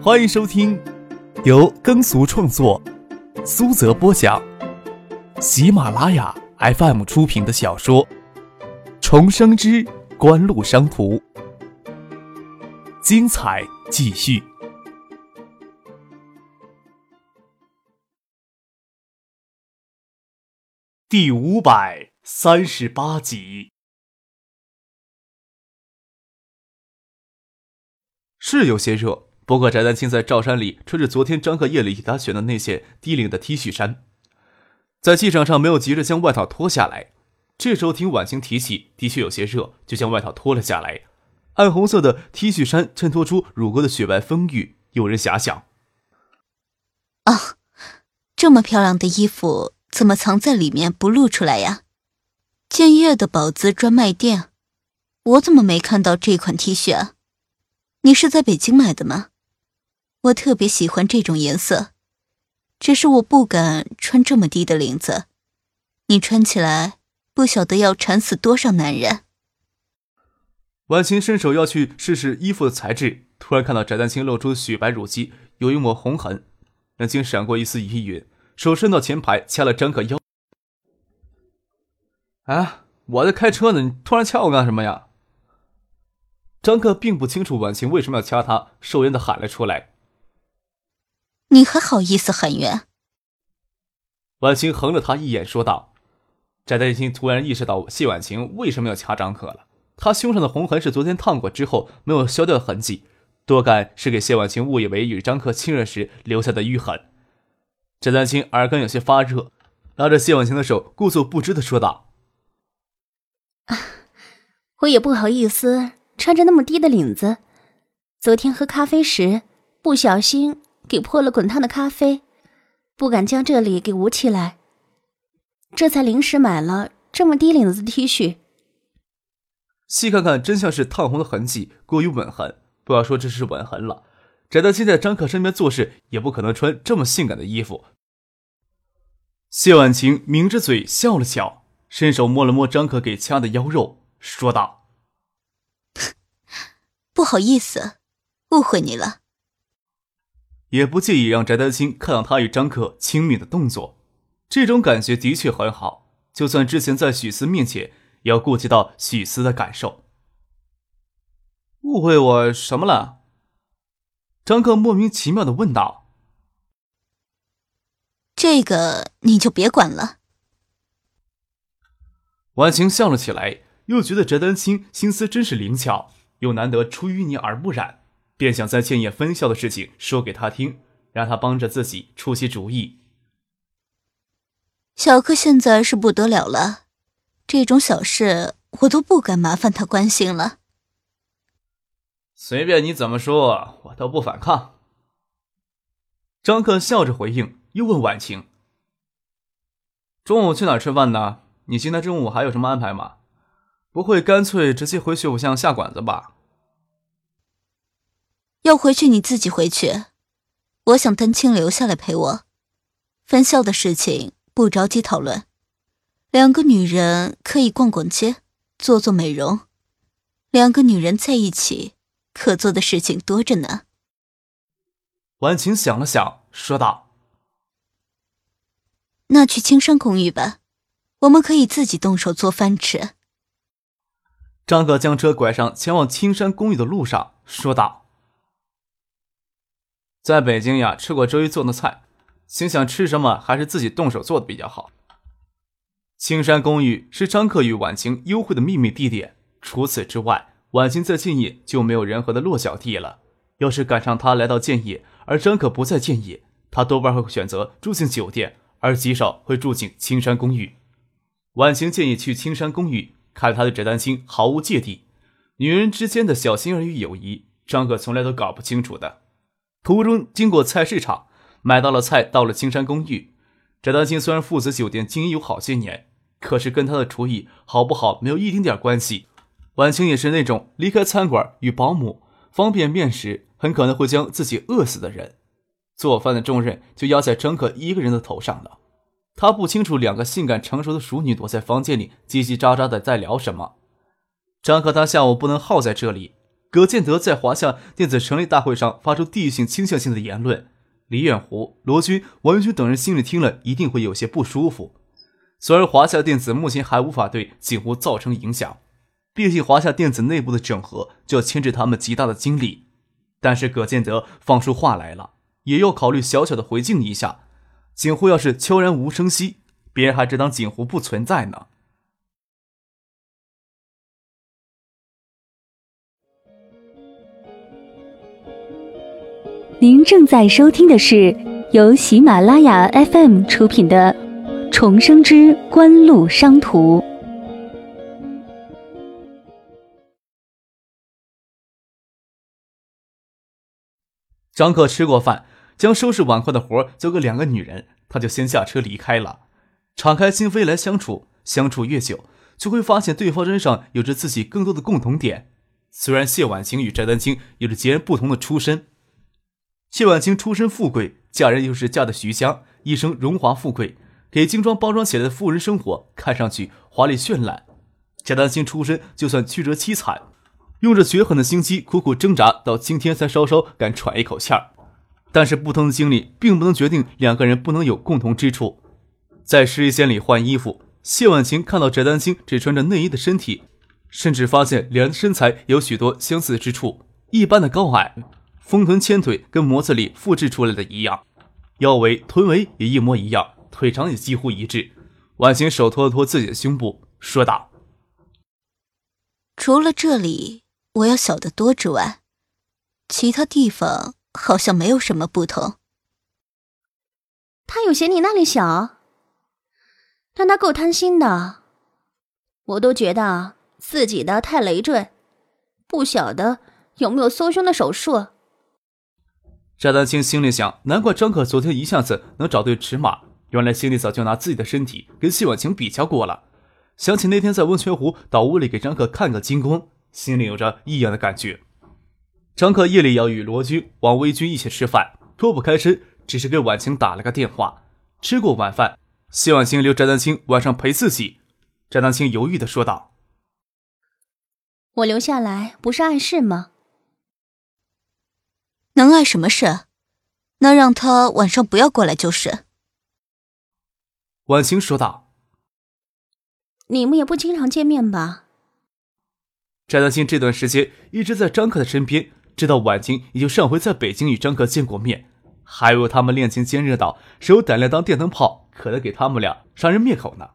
欢迎收听由耕俗创作、苏泽播讲、喜马拉雅 FM 出品的小说《重生之官路商途》，精彩继续，第五百三十八集。是有些热，不过翟丹青在罩衫里穿着昨天张克夜里给他选的那件低领的 T 恤衫，在气场上没有急着将外套脱下来。这时候听婉晴提起，的确有些热，就将外套脱了下来。暗红色的 T 恤衫衬托出乳沟的雪白丰腴，有人遐想：啊，这么漂亮的衣服怎么藏在里面不露出来呀？建业的宝姿专卖店，我怎么没看到这款 T 恤啊？你是在北京买的吗？我特别喜欢这种颜色，只是我不敢穿这么低的领子，你穿起来不晓得要缠死多少男人。婉晴伸手要去试试衣服的材质，突然看到翟丹青露出雪白乳肌，有一抹红痕，眼睛闪过一丝疑云，手伸到前排掐了张可腰。哎，我在开车呢，你突然掐我干什么呀？张克并不清楚婉晴为什么要掐他，受冤的喊了出来：“你还好意思喊冤？”婉晴横了他一眼，说道：“翟丹青突然意识到谢婉晴为什么要掐张可了。他胸上的红痕是昨天烫过之后没有消掉的痕迹，多半是给谢婉晴误以为与张克亲热时留下的淤痕。”翟丹青耳根有些发热，拉着谢婉晴的手，故作不知的说道：“我也不好意思。”穿着那么低的领子，昨天喝咖啡时不小心给泼了滚烫的咖啡，不敢将这里给捂起来，这才临时买了这么低领子的 T 恤。细看看，真像是烫红的痕迹，过于吻痕。不要说这是吻痕了，翟德清在张可身边做事，也不可能穿这么性感的衣服。谢婉晴抿着嘴笑了笑，伸手摸了摸张可给掐的腰肉，说道。不好意思，误会你了。也不介意让翟丹青看到他与张克亲密的动作，这种感觉的确很好。就算之前在许思面前，也要顾及到许思的感受。误会我什么了？张克莫名其妙的问道。这个你就别管了。婉晴笑了起来，又觉得翟丹青心思真是灵巧。又难得出淤泥而不染，便想在建业分校的事情说给他听，让他帮着自己出些主意。小柯现在是不得了了，这种小事我都不敢麻烦他关心了。随便你怎么说，我都不反抗。张克笑着回应，又问婉晴：“中午去哪儿吃饭呢？你今天中午还有什么安排吗？”不会干脆直接回去五巷下馆子吧？要回去你自己回去，我想丹青留下来陪我。分校的事情不着急讨论，两个女人可以逛逛街，做做美容。两个女人在一起，可做的事情多着呢。婉晴想了想，说道：“那去青山公寓吧，我们可以自己动手做饭吃。”张可将车拐上前往青山公寓的路上，说道：“在北京呀，吃过周一做的菜，心想吃什么还是自己动手做的比较好。”青山公寓是张克与婉晴幽会的秘密地点。除此之外，婉晴在建业就没有任何的落脚地了。要是赶上他来到建业，而张可不在建业，他多半会选择住进酒店，而极少会住进青山公寓。婉晴建议去青山公寓。看他对翟丹青毫无芥蒂，女人之间的小心儿与友谊，张可从来都搞不清楚的。途中经过菜市场，买到了菜，到了青山公寓。翟丹青虽然父子酒店经营有好些年，可是跟他的厨艺好不好没有一丁点关系。婉清也是那种离开餐馆与保姆方便面时，很可能会将自己饿死的人。做饭的重任就压在张可一个人的头上了。他不清楚两个性感成熟的熟女躲在房间里叽叽喳喳的在聊什么。张可他下午不能耗在这里，葛建德在华夏电子成立大会上发出地域性倾向性的言论，李远湖、罗军、王云军等人心里听了一定会有些不舒服。虽然华夏电子目前还无法对锦湖造成影响，毕竟华夏电子内部的整合就要牵制他们极大的精力，但是葛建德放出话来了，也要考虑小小的回敬一下。锦湖要是悄然无声息，别人还只当锦湖不存在呢。您正在收听的是由喜马拉雅 FM 出品的《重生之官路商途》。张克吃过饭，将收拾碗筷的活交给两个女人，他就先下车离开了。敞开心扉来相处，相处越久，就会发现对方身上有着自己更多的共同点。虽然谢婉晴与翟丹青有着截然不同的出身。谢婉清出身富贵，嫁人又是嫁的徐家，一生荣华富贵，给精装包装起来的富人生活看上去华丽绚烂。贾丹青出身就算曲折凄惨，用着绝狠的心机苦苦挣扎，到今天才稍稍敢喘一口气儿。但是不同的经历并不能决定两个人不能有共同之处。在试衣间里换衣服，谢婉晴看到翟丹青只穿着内衣的身体，甚至发现两人身材有许多相似之处，一般的高矮。丰臀纤腿跟模子里复制出来的一样，腰围、臀围也一模一样，腿长也几乎一致。婉晴手托了托自己的胸部，说道：“除了这里我要小得多之外，其他地方好像没有什么不同。”他有嫌你那里小？但他够贪心的，我都觉得自己的太累赘，不晓得有没有缩胸的手术。翟丹青心里想：难怪张可昨天一下子能找对尺码，原来心里早就拿自己的身体跟谢婉晴比较过了。想起那天在温泉湖岛屋里给张可看个精光，心里有着异样的感觉。张可夜里要与罗军、王威军一起吃饭，脱不开身，只是给婉晴打了个电话。吃过晚饭，谢婉晴留翟丹青晚上陪自己。翟丹青犹豫的说道：“我留下来不是碍事吗？”能碍什么事？那让他晚上不要过来就是。婉晴说道：“你们也不经常见面吧？”翟丹青这段时间一直在张克的身边，知道婉晴也就上回在北京与张克见过面，还有他们恋情坚热到谁有胆量当电灯泡，可得给他们俩杀人灭口呢。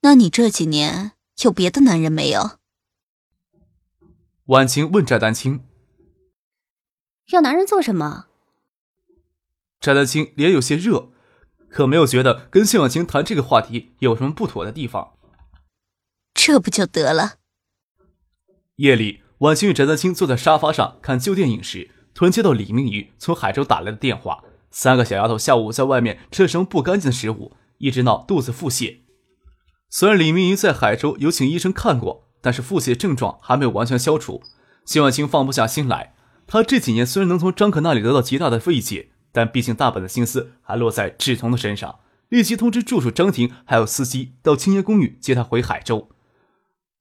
那你这几年有别的男人没有？婉晴问翟丹青。要男人做什么？翟丹青脸有些热，可没有觉得跟谢婉晴谈这个话题有什么不妥的地方。这不就得了？夜里，婉晴与翟丹青坐在沙发上看旧电影时，突然接到李明宇从海州打来的电话：三个小丫头下午在外面吃了什么不干净的食物，一直闹肚子腹泻。虽然李明宇在海州有请医生看过，但是腹泻症状还没有完全消除。谢婉清放不下心来。他这几年虽然能从张可那里得到极大的慰藉，但毕竟大本的心思还落在志同的身上。立即通知助手张婷还有司机到青年公寓接他回海州。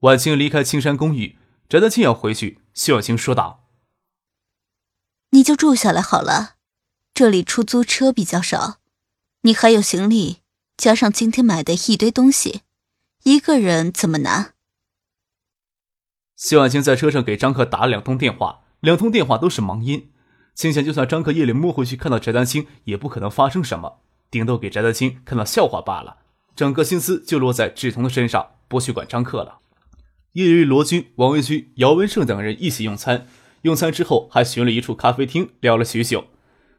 晚清离开青山公寓，翟德庆要回去。谢婉清说道：“你就住下来好了，这里出租车比较少，你还有行李，加上今天买的一堆东西，一个人怎么拿？”谢婉清在车上给张克打了两通电话。两通电话都是忙音，心想就算张克夜里摸回去看到翟丹青，也不可能发生什么，顶多给翟丹青看到笑话罢了。整个心思就落在志同的身上，不去管张克了。夜里，罗军、王文军、姚文胜等人一起用餐，用餐之后还寻了一处咖啡厅聊了许久。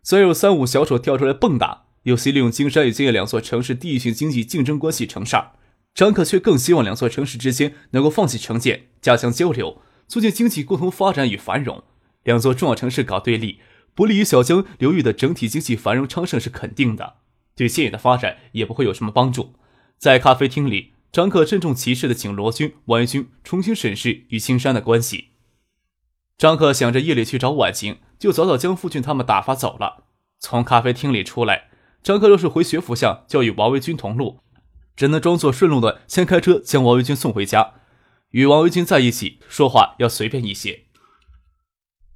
虽然有三五小丑跳出来蹦跶，有些利用金山与建业两座城市地域性经济竞争关系成事儿，张克却更希望两座城市之间能够放弃成见，加强交流。促进经济共同发展与繁荣，两座重要城市搞对立，不利于小江流域的整体经济繁荣昌盛是肯定的，对建业的发展也不会有什么帮助。在咖啡厅里，张克郑重其事地请罗军、王元军重新审视与青山的关系。张克想着夜里去找婉晴，就早早将傅俊他们打发走了。从咖啡厅里出来，张克若是回学府巷，就要与王维军同路，只能装作顺路的先开车将王维军送回家。与王维军在一起说话要随便一些。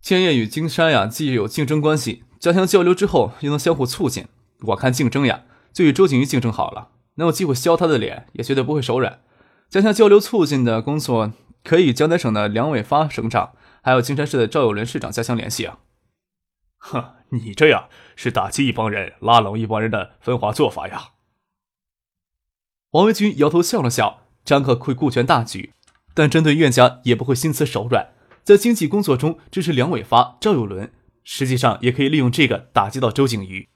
千叶与金山呀，既有竞争关系，加强交流之后又能相互促进。我看竞争呀，就与周景瑜竞争好了，能有机会削他的脸，也绝对不会手软。加强交流促进的工作，可以与江南省的梁伟发省长，还有金山市的赵友伦市长加强联系啊。哼，你这样是打击一帮人，拉拢一帮人的分化做法呀。王维军摇头笑了笑，张克会顾全大局，但针对苑家也不会心慈手软。在经济工作中支持梁伟发、赵有伦，实际上也可以利用这个打击到周景瑜。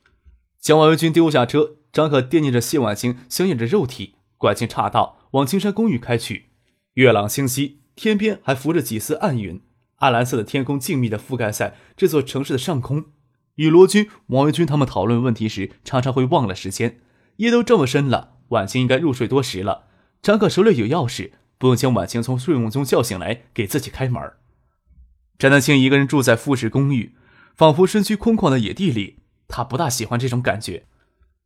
将王维军丢下车，张可惦念着谢婉清香艳的肉体，拐进岔道往青山公寓开去。月朗星稀，天边还浮着几丝暗云，暗蓝色的天空静谧地覆盖在这座城市的上空。与罗军、王维军他们讨论问题时，常常会忘了时间。夜都这么深了，婉清应该入睡多时了。张可手里有钥匙，不用将婉清从睡梦中叫醒来给自己开门。詹丹青一个人住在复式公寓，仿佛身躯空旷的野地里。他不大喜欢这种感觉，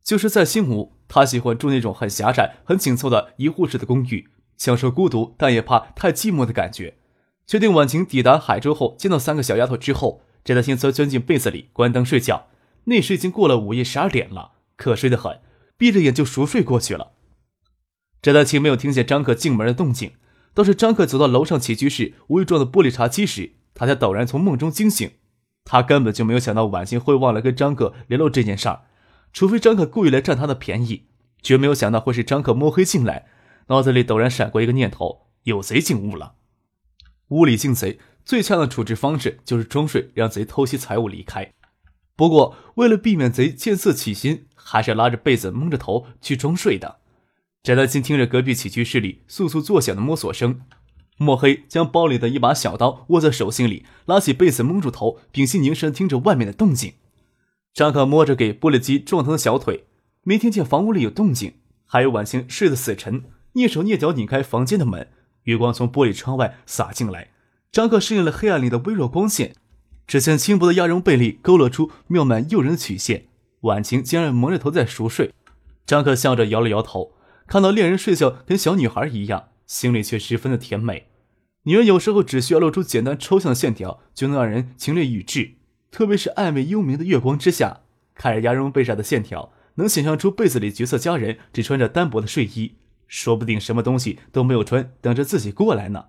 就是在新屋，他喜欢住那种很狭窄、很紧凑的一户式的公寓，享受孤独，但也怕太寂寞的感觉。确定婉晴抵达海州后，见到三个小丫头之后，翟丹青则钻进被子里关灯睡觉。那时已经过了午夜十二点了，瞌睡的很，闭着眼就熟睡过去了。翟丹青没有听见张克进门的动静，倒是张克走到楼上起居室微状的玻璃茶几时。他才陡然从梦中惊醒，他根本就没有想到婉清会忘了跟张可联络这件事儿，除非张可故意来占他的便宜，绝没有想到会是张可摸黑进来。脑子里陡然闪过一个念头：有贼进屋了。屋里进贼，最恰当的处置方式就是装睡，让贼偷袭财物离开。不过为了避免贼见色起心，还是拉着被子蒙着头去装睡的。翟丹青听着隔壁起居室里簌簌作响的摸索声。墨黑将包里的一把小刀握在手心里，拉起被子蒙住头，屏息凝神听着外面的动静。张可摸着给玻璃机撞疼的小腿，没听见房屋里有动静，还有晚清睡得死沉，蹑手蹑脚拧开房间的门，月光从玻璃窗外洒进来。张可适应了黑暗里的微弱光线，只见轻薄的鸭绒被里勾勒出妙曼诱人的曲线。晚晴竟然蒙着头在熟睡，张可笑着摇了摇头，看到恋人睡觉跟小女孩一样，心里却十分的甜美。女人有时候只需要露出简单抽象的线条，就能让人情泪欲至。特别是暧昧幽冥的月光之下，看着鸭绒被上的线条，能想象出被子里绝色佳人只穿着单薄的睡衣，说不定什么东西都没有穿，等着自己过来呢。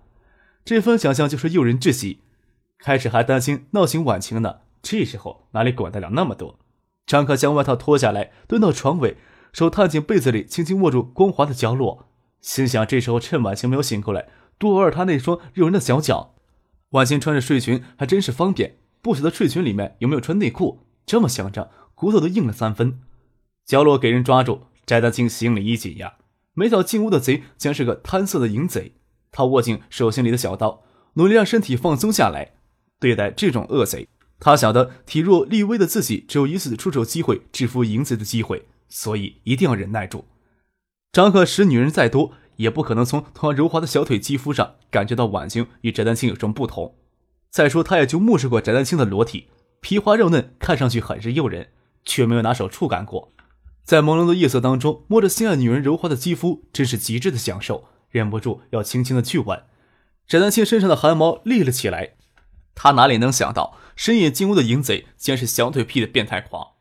这份想象就是诱人至极。开始还担心闹醒婉晴呢，这时候哪里管得了那么多？张克将外套脱下来，蹲到床尾，手探进被子里，轻轻握住光滑的角落，心想这时候趁婉晴没有醒过来。多偶尔他那双诱人的小脚，婉清穿着睡裙还真是方便。不晓得睡裙里面有没有穿内裤。这么想着，骨头都硬了三分。角落给人抓住，翟大庆心里一紧呀。没想进屋的贼竟是个贪色的淫贼。他握紧手心里的小刀，努力让身体放松下来。对待这种恶贼，他晓得体弱力微的自己只有一次出手机会制服淫贼的机会，所以一定要忍耐住。张可使女人再多。也不可能从同样柔滑的小腿肌肤上感觉到婉清与翟丹青有什么不同。再说，他也就目视过翟丹青的裸体，皮滑肉嫩，看上去很是诱人，却没有拿手触感过。在朦胧的夜色当中，摸着心爱女人柔滑的肌肤，真是极致的享受，忍不住要轻轻的去吻。翟丹青身上的汗毛立了起来，他哪里能想到深夜进屋的淫贼竟然是小腿癖的变态狂？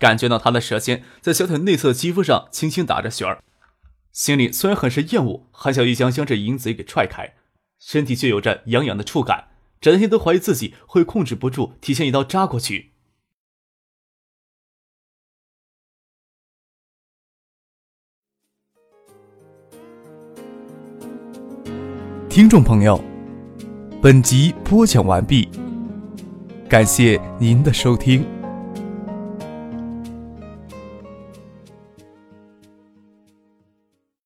感觉到他的舌尖在小腿内侧肌肤上轻轻打着旋儿。心里虽然很是厌恶，韩小玉将将这淫贼给踹开，身体却有着痒痒的触感，整天都怀疑自己会控制不住，提前一刀扎过去。听众朋友，本集播讲完毕，感谢您的收听。